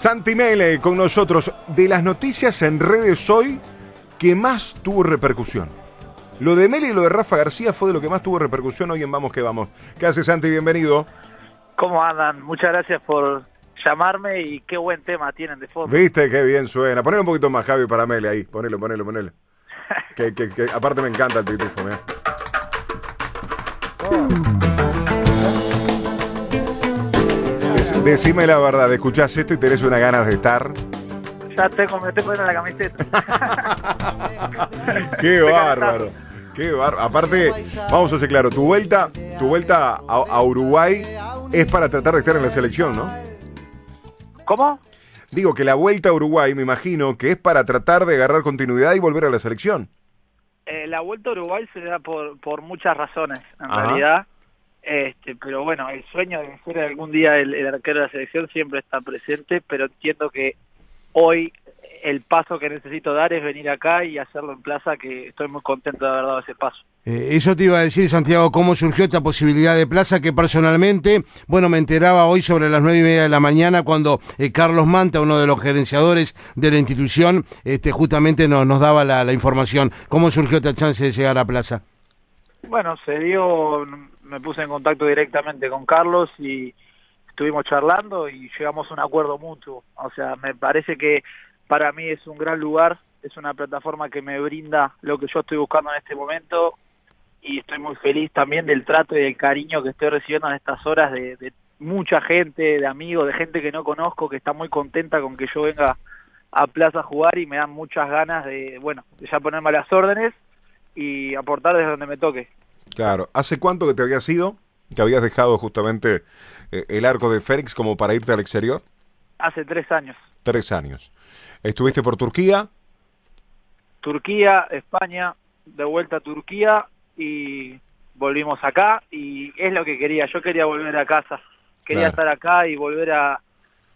Santi Mele con nosotros. De las noticias en redes hoy, que más tuvo repercusión? Lo de Mele y lo de Rafa García fue de lo que más tuvo repercusión hoy en Vamos que Vamos. ¿Qué hace Santi? Bienvenido. ¿Cómo andan? Muchas gracias por llamarme y qué buen tema tienen de fondo. Viste qué bien suena. Ponelo un poquito más, Javi, para Mele ahí. Ponelo, ponelo, ponelo. que, que, que, aparte me encanta el pitufo, mira. Dec- Decime la verdad, escuchás esto y tenés una ganas de estar. Ya tengo, me estoy poniendo la camiseta. Qué bárbaro. Qué bárbaro. Aparte, vamos a hacer claro, tu vuelta, tu vuelta a, a Uruguay es para tratar de estar en la selección, ¿no? ¿Cómo? Digo que la vuelta a Uruguay, me imagino, que es para tratar de agarrar continuidad y volver a la selección. Eh, la vuelta a Uruguay se da por, por muchas razones, en Ajá. realidad. Este, pero bueno, el sueño de ser algún día el, el arquero de la selección siempre está presente, pero entiendo que hoy el paso que necesito dar es venir acá y hacerlo en plaza, que estoy muy contento de haber dado ese paso. Eh, eso te iba a decir, Santiago, cómo surgió esta posibilidad de plaza que personalmente, bueno, me enteraba hoy sobre las nueve y media de la mañana cuando eh, Carlos Manta, uno de los gerenciadores de la institución, este, justamente nos, nos daba la, la información. ¿Cómo surgió esta chance de llegar a plaza? Bueno, se dio, me puse en contacto directamente con Carlos y estuvimos charlando y llegamos a un acuerdo mutuo. O sea, me parece que para mí es un gran lugar, es una plataforma que me brinda lo que yo estoy buscando en este momento y estoy muy feliz también del trato y del cariño que estoy recibiendo en estas horas de, de mucha gente, de amigos, de gente que no conozco, que está muy contenta con que yo venga a Plaza a jugar y me dan muchas ganas de, bueno, de ya ponerme las órdenes y aportar desde donde me toque. Claro. ¿Hace cuánto que te habías ido? Que habías dejado justamente eh, el arco de Félix como para irte al exterior. Hace tres años. Tres años. Estuviste por Turquía. Turquía, España, de vuelta a Turquía y volvimos acá y es lo que quería. Yo quería volver a casa. Quería Claro. estar acá y volver a,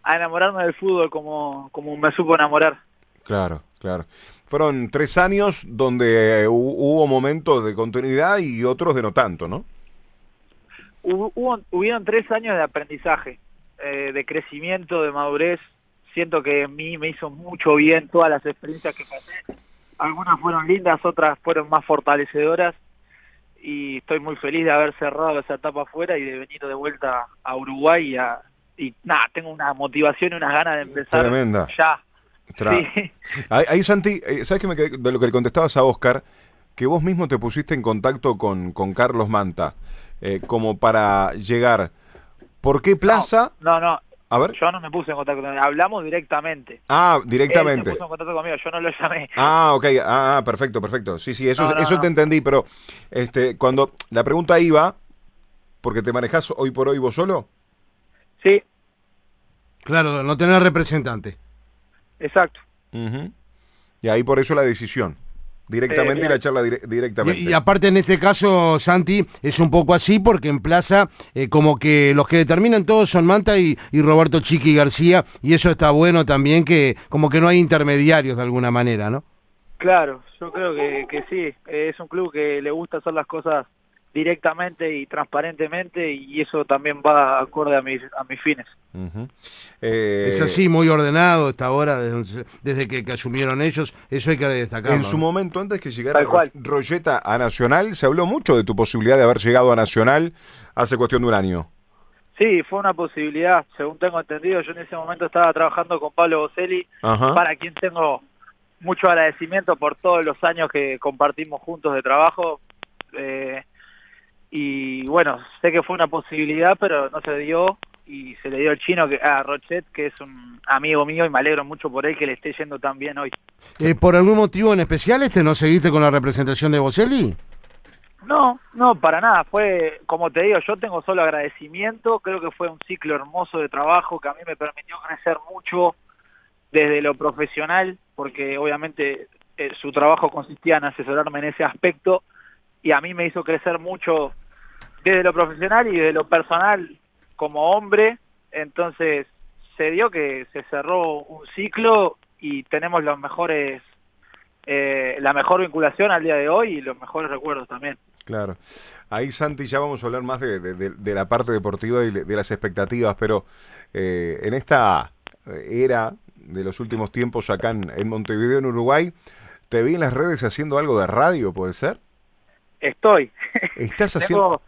a enamorarme del fútbol como, como me supo enamorar. Claro, claro. Fueron tres años donde eh, hu- hubo momentos de continuidad y otros de no tanto, ¿no? Hubo, hubo- hubieron tres años de aprendizaje, eh, de crecimiento, de madurez. Siento que a mí me hizo mucho bien todas las experiencias que pasé. Algunas fueron lindas, otras fueron más fortalecedoras. Y estoy muy feliz de haber cerrado esa etapa afuera y de venir de vuelta a Uruguay. Y, a- y nada, tengo una motivación y unas ganas de empezar Tremenda. ya. Tra- Sí. Ahí, ahí, Santi, eh, ¿sabes que me quedé de lo que le contestabas a Oscar? Que vos mismo te pusiste en contacto con, con Carlos Manta, eh, como para llegar. ¿Por qué Plaza? No, no, A ver. yo no me puse en contacto con él. Hablamos directamente. Ah, Él directamente. se puso en contacto conmigo, yo no lo llamé. Ah, ok, ah, ah, perfecto, perfecto. Sí, sí, eso, No, no, eso no. te entendí, pero este, cuando la pregunta iba, porque te manejás hoy por hoy vos solo, Sí, Claro, no tener representante. Exacto. Y ahí por eso la decisión, directamente y claro. la charla dire- directamente. Y, y aparte en este caso, Santi, es un poco así porque en plaza eh, como que los que determinan todos son Manta y, y Roberto Chiqui García y eso está bueno también que como que no hay intermediarios de alguna manera, ¿no? Claro, yo creo que, que sí. Es un club que le gusta hacer las cosas directamente y transparentemente y eso también va acorde a mis, a mis fines. Eh, Es así, muy ordenado esta hora, desde, desde que, que asumieron ellos, eso hay que destacarlo. En su ¿no? momento, antes que llegara Rolleta a Nacional, se habló mucho de tu posibilidad de haber llegado a Nacional hace cuestión de un año. Sí, fue una posibilidad, según tengo entendido. Yo en ese momento estaba trabajando con Pablo Boselli, para quien tengo mucho agradecimiento por todos los años que compartimos juntos de trabajo. Eh, y bueno, sé que fue una posibilidad, pero no se dio y se le dio el chino que, a Rochet, que es un amigo mío y me alegro mucho por él que le esté yendo tan bien hoy. Eh, ¿Por algún motivo en especial este no seguiste con la representación de Boselli? No, no, para nada. Fue, como te digo, yo tengo solo agradecimiento. Creo que fue un ciclo hermoso de trabajo que a mí me permitió crecer mucho desde lo profesional, porque obviamente eh, su trabajo consistía en asesorarme en ese aspecto y a mí me hizo crecer mucho desde lo profesional y desde lo personal como hombre. Entonces se dio que se cerró un ciclo y tenemos los mejores, eh, la mejor vinculación al día de hoy y los mejores recuerdos también. Claro. Ahí, Santi, ya vamos a hablar más de, de- de- de la parte deportiva y de las expectativas, pero eh, en esta era de los últimos tiempos acá en, Montevideo, en Uruguay. Te vi en las redes haciendo algo de radio, ¿puede ser? Estoy. ¿Estás haciendo...?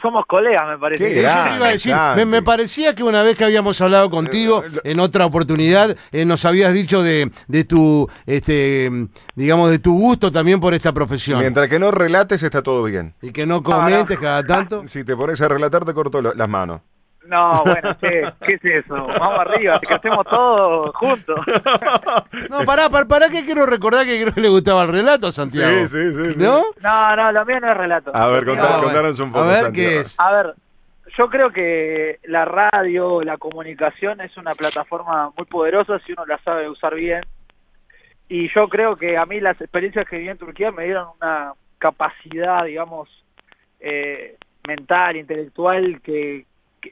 Somos colegas, me parece. Eso te iba a decir. Me, parecía que una vez que habíamos hablado contigo eh, en otra oportunidad, eh, nos habías dicho de, de tu, este, digamos, de tu gusto también por esta profesión. Mientras que no relates, está todo bien. Y que no comentes cada tanto. Si te pones a relatar, te corto las manos. No, bueno, ¿qué, es eso? Vamos arriba, que hacemos todo juntos. No, pará, pará, pará, que quiero recordar que creo que le gustaba el relato, Santiago. Sí, sí, sí. ¿No? No, no, lo mío no es relato. A ver, contanos un poco, A ver, ¿qué es? A ver, yo creo que la radio, la comunicación es una plataforma muy poderosa si uno la sabe usar bien. Y yo creo que a mí las experiencias que viví en Turquía me dieron una capacidad, digamos, eh, mental, intelectual, que,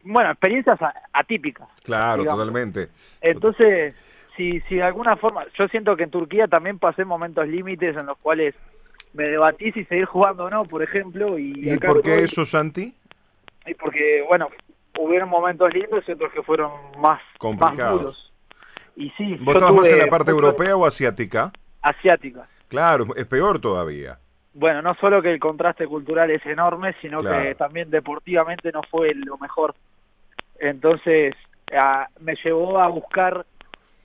bueno, experiencias atípicas. Claro, totalmente. Entonces, si, si de alguna forma, yo siento que en Turquía también pasé momentos límites en los cuales me debatí si seguir jugando o no, por ejemplo. ¿Y, ¿Y por qué eso, Santi? Y porque, bueno, hubieron momentos lindos y otros que fueron más, complicados. duros. Y sí, ¿Vos estabas más en la parte europea o asiática? Asiática. Claro, es peor todavía bueno, no solo que el contraste cultural es enorme, sino que también deportivamente no fue lo mejor. Entonces, me llevó a buscar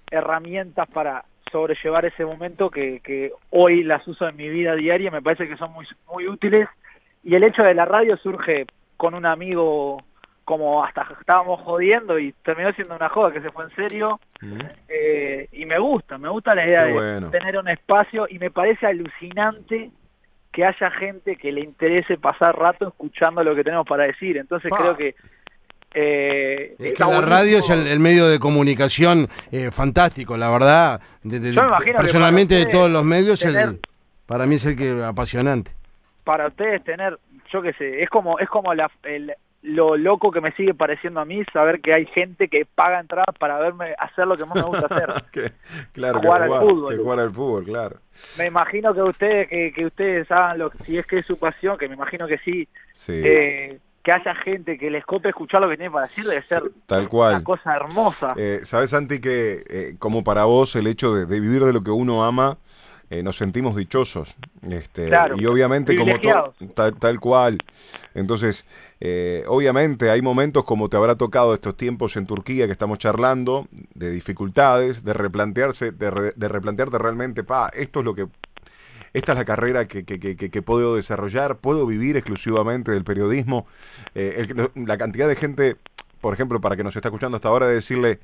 herramientas para sobrellevar ese momento que, que, hoy las uso en mi vida diaria, me parece que son muy, muy útiles. Y el hecho de la radio surge con un amigo, como hasta estábamos jodiendo y terminó siendo una joda que se fue en serio. Eh, y me gusta, me gusta la idea de tener un espacio y me parece alucinante que haya gente que le interese pasar rato escuchando lo que tenemos para decir. Entonces creo que... Eh, la radio es el, medio de comunicación eh, fantástico, la verdad. personalmente de todos los medios, para mí es el que apasionante. Para ustedes tener, yo qué sé, es como es como la, el, lo loco que me sigue pareciendo a mí saber que hay gente que paga entradas para verme hacer lo que más me gusta hacer. claro, jugar, al fútbol. Que jugar al fútbol, claro. Me imagino que ustedes que, que ustedes hagan lo si es que es su pasión, que me imagino que sí. Eh, que haya gente que les cope escuchar lo que tiene para decir debe ser tal cual. una cosa hermosa. Eh, Sabes, Santi, que eh, como para vos el hecho de, vivir de lo que uno ama, eh, nos sentimos dichosos. Este, y obviamente como tal, tal cual. Entonces, eh, obviamente hay momentos como te habrá tocado estos tiempos en Turquía que estamos charlando, de dificultades, de replantearse, de, replantearte realmente, pa, esto es lo que esta es la carrera que, que, que, puedo desarrollar, puedo vivir exclusivamente del periodismo. Eh, la cantidad de gente, por ejemplo, para que nos está escuchando hasta ahora, de decirle,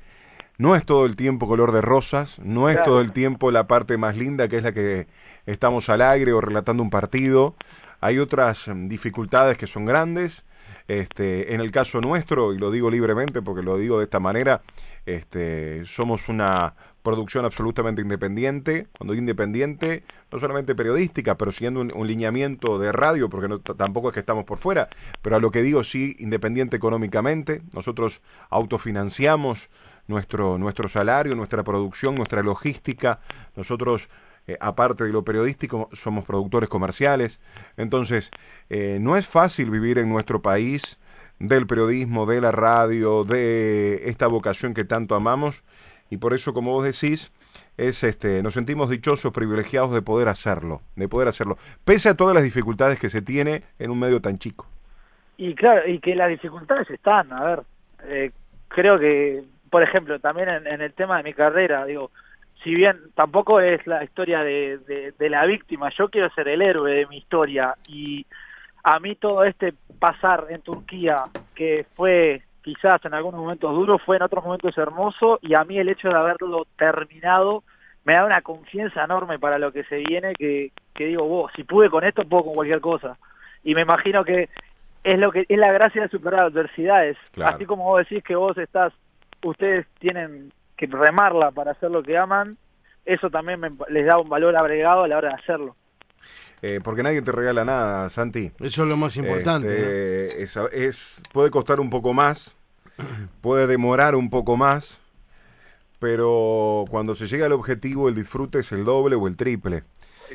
no es todo el tiempo color de rosas, no es todo el tiempo la parte más linda que es la que estamos al aire o relatando un partido. Hay otras mm, dificultades que son grandes este, en el caso nuestro, y lo digo libremente porque lo digo de esta manera, este, somos una producción absolutamente independiente. Cuando digo independiente, no solamente periodística, pero siguiendo un, lineamiento de radio, porque no, tampoco es que estamos por fuera, pero a lo que digo sí, independiente económicamente. Nosotros autofinanciamos nuestro, nuestro salario, nuestra producción, nuestra logística. Nosotros eh, aparte de lo periodístico, somos productores comerciales. Entonces, eh, no es fácil vivir en nuestro país del periodismo, de la radio, de esta vocación que tanto amamos. Y por eso, como vos decís, es este, nos sentimos dichosos, privilegiados de poder hacerlo, de poder hacerlo, pese a todas las dificultades que se tiene en un medio tan chico. Y claro, y que las dificultades están, a ver, eh, creo que, por ejemplo, también en, el tema de mi carrera, digo, si bien tampoco es la historia de, de, la víctima, yo quiero ser el héroe de mi historia y a mí todo este pasar en Turquía, que fue quizás en algunos momentos duro, fue en otros momentos hermoso y a mí el hecho de haberlo terminado me da una confianza enorme para lo que se viene que, que digo, vos, si pude con esto, puedo con cualquier cosa. Y me imagino que es lo que es la gracia de superar adversidades. Así como vos decís que vos estás, ustedes tienen que remarla para hacer lo que aman, eso también les da un valor agregado a la hora de hacerlo. Eh, porque nadie te regala nada, Santi. Eso es lo más importante. Este, es, puede costar un poco más, puede demorar un poco más, pero cuando se llega al objetivo el disfrute es el doble o el triple.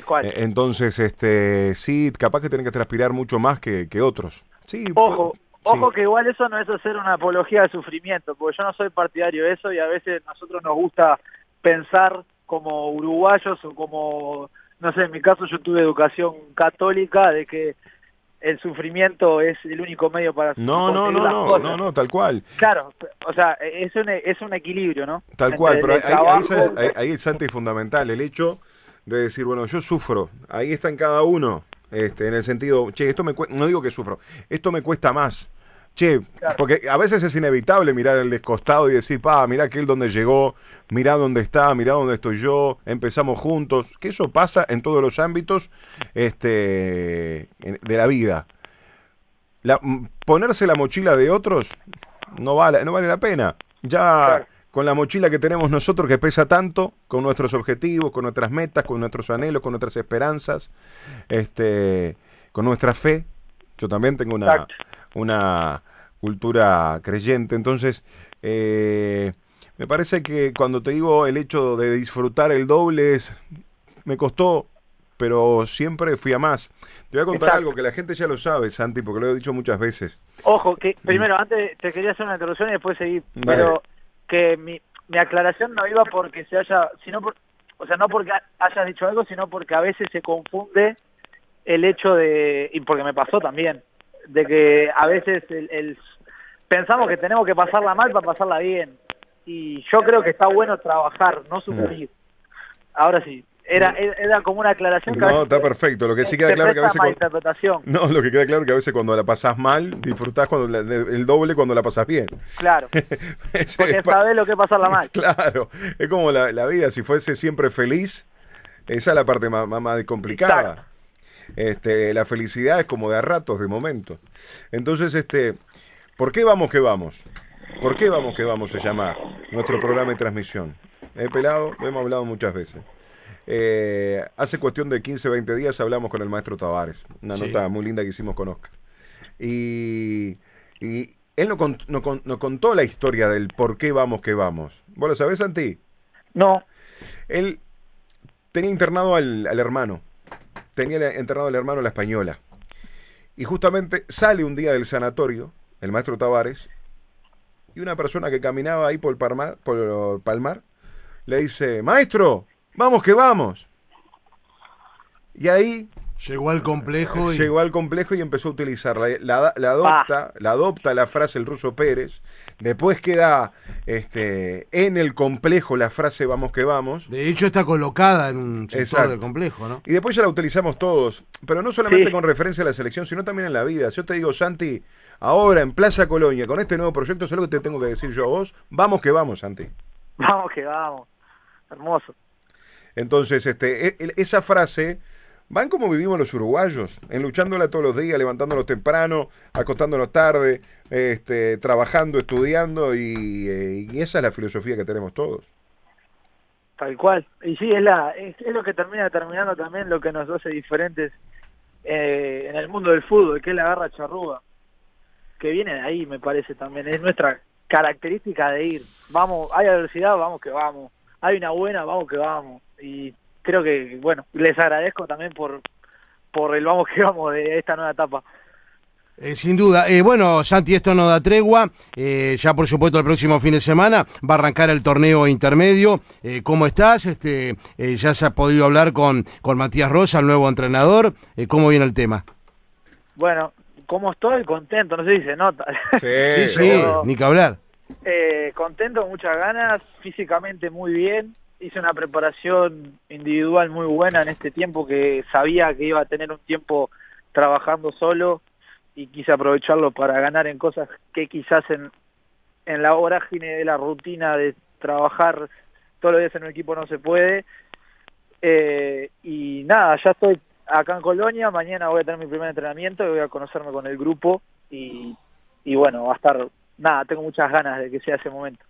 ¿Cuál? Eh, entonces, este, sí, capaz que tienen que transpirar mucho más que, que otros. Sí, Ojo, Ojo que igual eso no es hacer una apología de sufrimiento, porque yo no soy partidario de eso y a veces nosotros nos gusta pensar como uruguayos o como, no sé, en mi caso yo tuve educación católica de que el sufrimiento es el único medio para no no no no no no tal cual. Claro o sea es un es un equilibrio no tal cual pero ahí, ahí, es antes fundamental el hecho de decir bueno yo sufro. Ahí está en cada uno este en el sentido che esto me no digo que sufro esto me cuesta más Che, porque a veces es inevitable mirar el descostado y decir, pa, mira aquel donde llegó, mira dónde está, mira dónde estoy yo, empezamos juntos, que eso pasa en todos los ámbitos este, de la vida. La, ponerse la mochila de otros no vale, no vale la pena. Ya con la mochila que tenemos nosotros que pesa tanto, con nuestros objetivos, con nuestras metas, con nuestros anhelos, con nuestras esperanzas, este, con nuestra fe. Yo también tengo una, una cultura creyente. Entonces, eh, me parece que cuando te digo el hecho de disfrutar el doble es, me costó, pero siempre fui a más. Te voy a contar algo que la gente ya lo sabe, Santi, porque lo he dicho muchas veces. Ojo, que mm. primero, antes te quería hacer una introducción y después seguir, pero que mi, mi aclaración no iba porque se haya, sino por, o sea, no porque hayas dicho algo, sino porque a veces se confunde el hecho de, y porque me pasó también, de que a veces el, pensamos que tenemos que pasarla mal para pasarla bien. Y yo creo que está bueno trabajar, no sufrir. Ahora sí, era, era como una aclaración. no, está perfecto. Lo que sí queda claro que a veces. Cuando, no, lo que queda claro que a veces cuando la pasas mal, disfrutás cuando el doble cuando la pasas bien. Claro. Porque sabes lo que es pasarla mal. Claro. Es como la, la, vida, si fuese siempre feliz, esa es la parte más, más, complicada. Este, la felicidad es como de a ratos, de momentos. Entonces, este, ¿por qué vamos que vamos? ¿Por qué vamos que vamos se llama nuestro programa de transmisión? He pelado, lo hemos hablado muchas veces. Eh, hace cuestión de 15, 20 días hablamos con el maestro Tavares, una nota muy linda que hicimos con Oscar. Y, él nos, contó la historia del por qué vamos que vamos. ¿Vos lo sabés, Santi? No. Él tenía internado al hermano tenía enterrado al hermano la española. Y justamente sale un día del sanatorio, el maestro Tavares, y una persona que caminaba ahí por el palmar, por palmar le dice, maestro, vamos que vamos. Y ahí Llegó al complejo y... Llegó al complejo y empezó a utilizar La, adopta, la adopta la frase el ruso Pérez. Después queda este, en el complejo la frase vamos que vamos. De hecho está colocada en un sector del complejo, ¿no? Y después ya la utilizamos todos. Pero no solamente con referencia a la selección, sino también en la vida. Yo te digo, Santi, ahora en Plaza Colonia, con este nuevo proyecto, lo que te tengo que decir yo a vos. Vamos que vamos, Santi. Vamos que vamos. Hermoso. Entonces, este, e, esa frase van como vivimos los uruguayos, en luchándola todos los días, levantándonos temprano, acostándonos tarde, este, trabajando, estudiando y, eh, esa es la filosofía que tenemos todos. Tal cual. Y sí, es, la, es, lo que termina determinando también lo que nos hace diferentes eh, en el mundo del fútbol, que es la garra charruga, que viene de ahí, me parece también. Es nuestra característica de ir. Vamos, hay adversidad, vamos que vamos. Hay una buena, vamos que vamos. Y creo que, bueno, les agradezco también por, por el vamos que vamos de esta nueva etapa. Eh, sin duda. Eh, bueno, Santi, esto no da tregua. Eh, ya, por supuesto, el próximo fin de semana va a arrancar el torneo intermedio. ¿Cómo estás? Este, ya se ha podido hablar con, con Matías Rosa, el nuevo entrenador. ¿Cómo viene el tema? Bueno, ¿cómo estoy? Contento, no sé si se nota. Sí, sí, ni que hablar. contento, muchas ganas, físicamente muy bien hice una preparación individual muy buena en este tiempo que sabía que iba a tener un tiempo trabajando solo y quise aprovecharlo para ganar en cosas que quizás en, en la vorágine de la rutina de trabajar todos los días en un equipo no se puede. Eh, y nada, ya estoy acá en Colonia, mañana voy a tener mi primer entrenamiento y voy a conocerme con el grupo y, y bueno, va a estar, nada, tengo muchas ganas de que sea ese momento.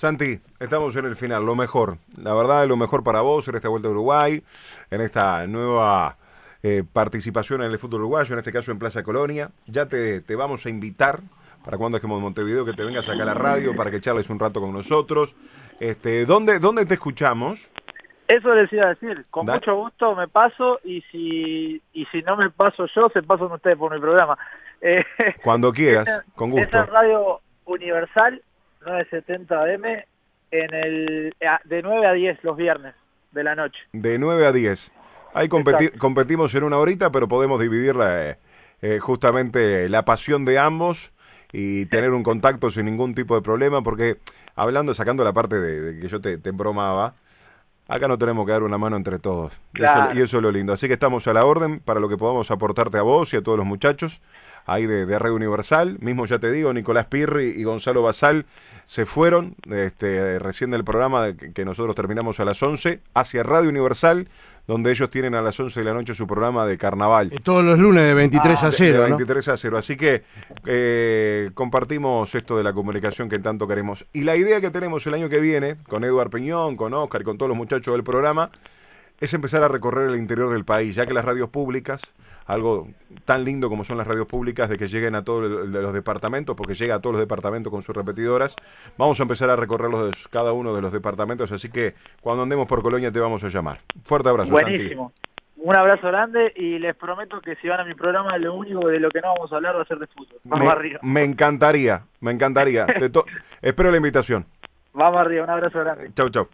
Santi, estamos en el final, lo mejor, la verdad, lo mejor para vos en esta vuelta a Uruguay, en esta nueva eh, participación en el fútbol uruguayo, en este caso en Plaza Colonia. Ya te, vamos a invitar para cuando estemos en Montevideo que te vengas acá a la radio para que charles un rato con nosotros. Este, ¿dónde, ¿Dónde te escuchamos? Eso les iba a decir, con mucho gusto me paso y si, y si no me paso yo, se pasan ustedes por mi programa. Eh, Cuando quieras, con gusto. Esa Radio Universal 970 M en el de 9 a 10 los viernes de la noche. De 9 a 10. Ahí competimos en una horita, pero podemos dividirla eh, eh, justamente la pasión de ambos y tener un contacto sin ningún tipo de problema, porque hablando, sacando la parte de, que yo te, te bromaba, acá no tenemos que dar una mano entre todos. Y, eso, es lo lindo. Así que estamos a la orden para lo que podamos aportarte a vos y a todos los muchachos ahí de, de Red Universal. Mismo ya te digo, Nicolás Pirri y Gonzalo Basal se fueron este, recién del programa que nosotros terminamos a las 11 hacia Radio Universal donde ellos tienen a las 11 de la noche su programa de carnaval. todos los lunes de 23 a 0. De, 23 a 0. Así que eh, compartimos esto de la comunicación que tanto queremos. Y la idea que tenemos el año que viene, con Eduard Peñón, con Oscar y con todos los muchachos del programa, es empezar a recorrer el interior del país, ya que las radios públicas, algo tan lindo como son las radios públicas, de que lleguen a todos los departamentos, porque llega a todos los departamentos con sus repetidoras, vamos a empezar a recorrerlos cada uno de los departamentos, así que cuando andemos por Colonia te vamos a llamar. Fuerte abrazo. Buenísimo. Un abrazo grande y les prometo que si van a mi programa lo único de lo que no vamos a hablar va a ser de fútbol. Vamos me, arriba. Me encantaría, me encantaría. Espero la invitación. Vamos arriba, un abrazo grande. Chau, chau.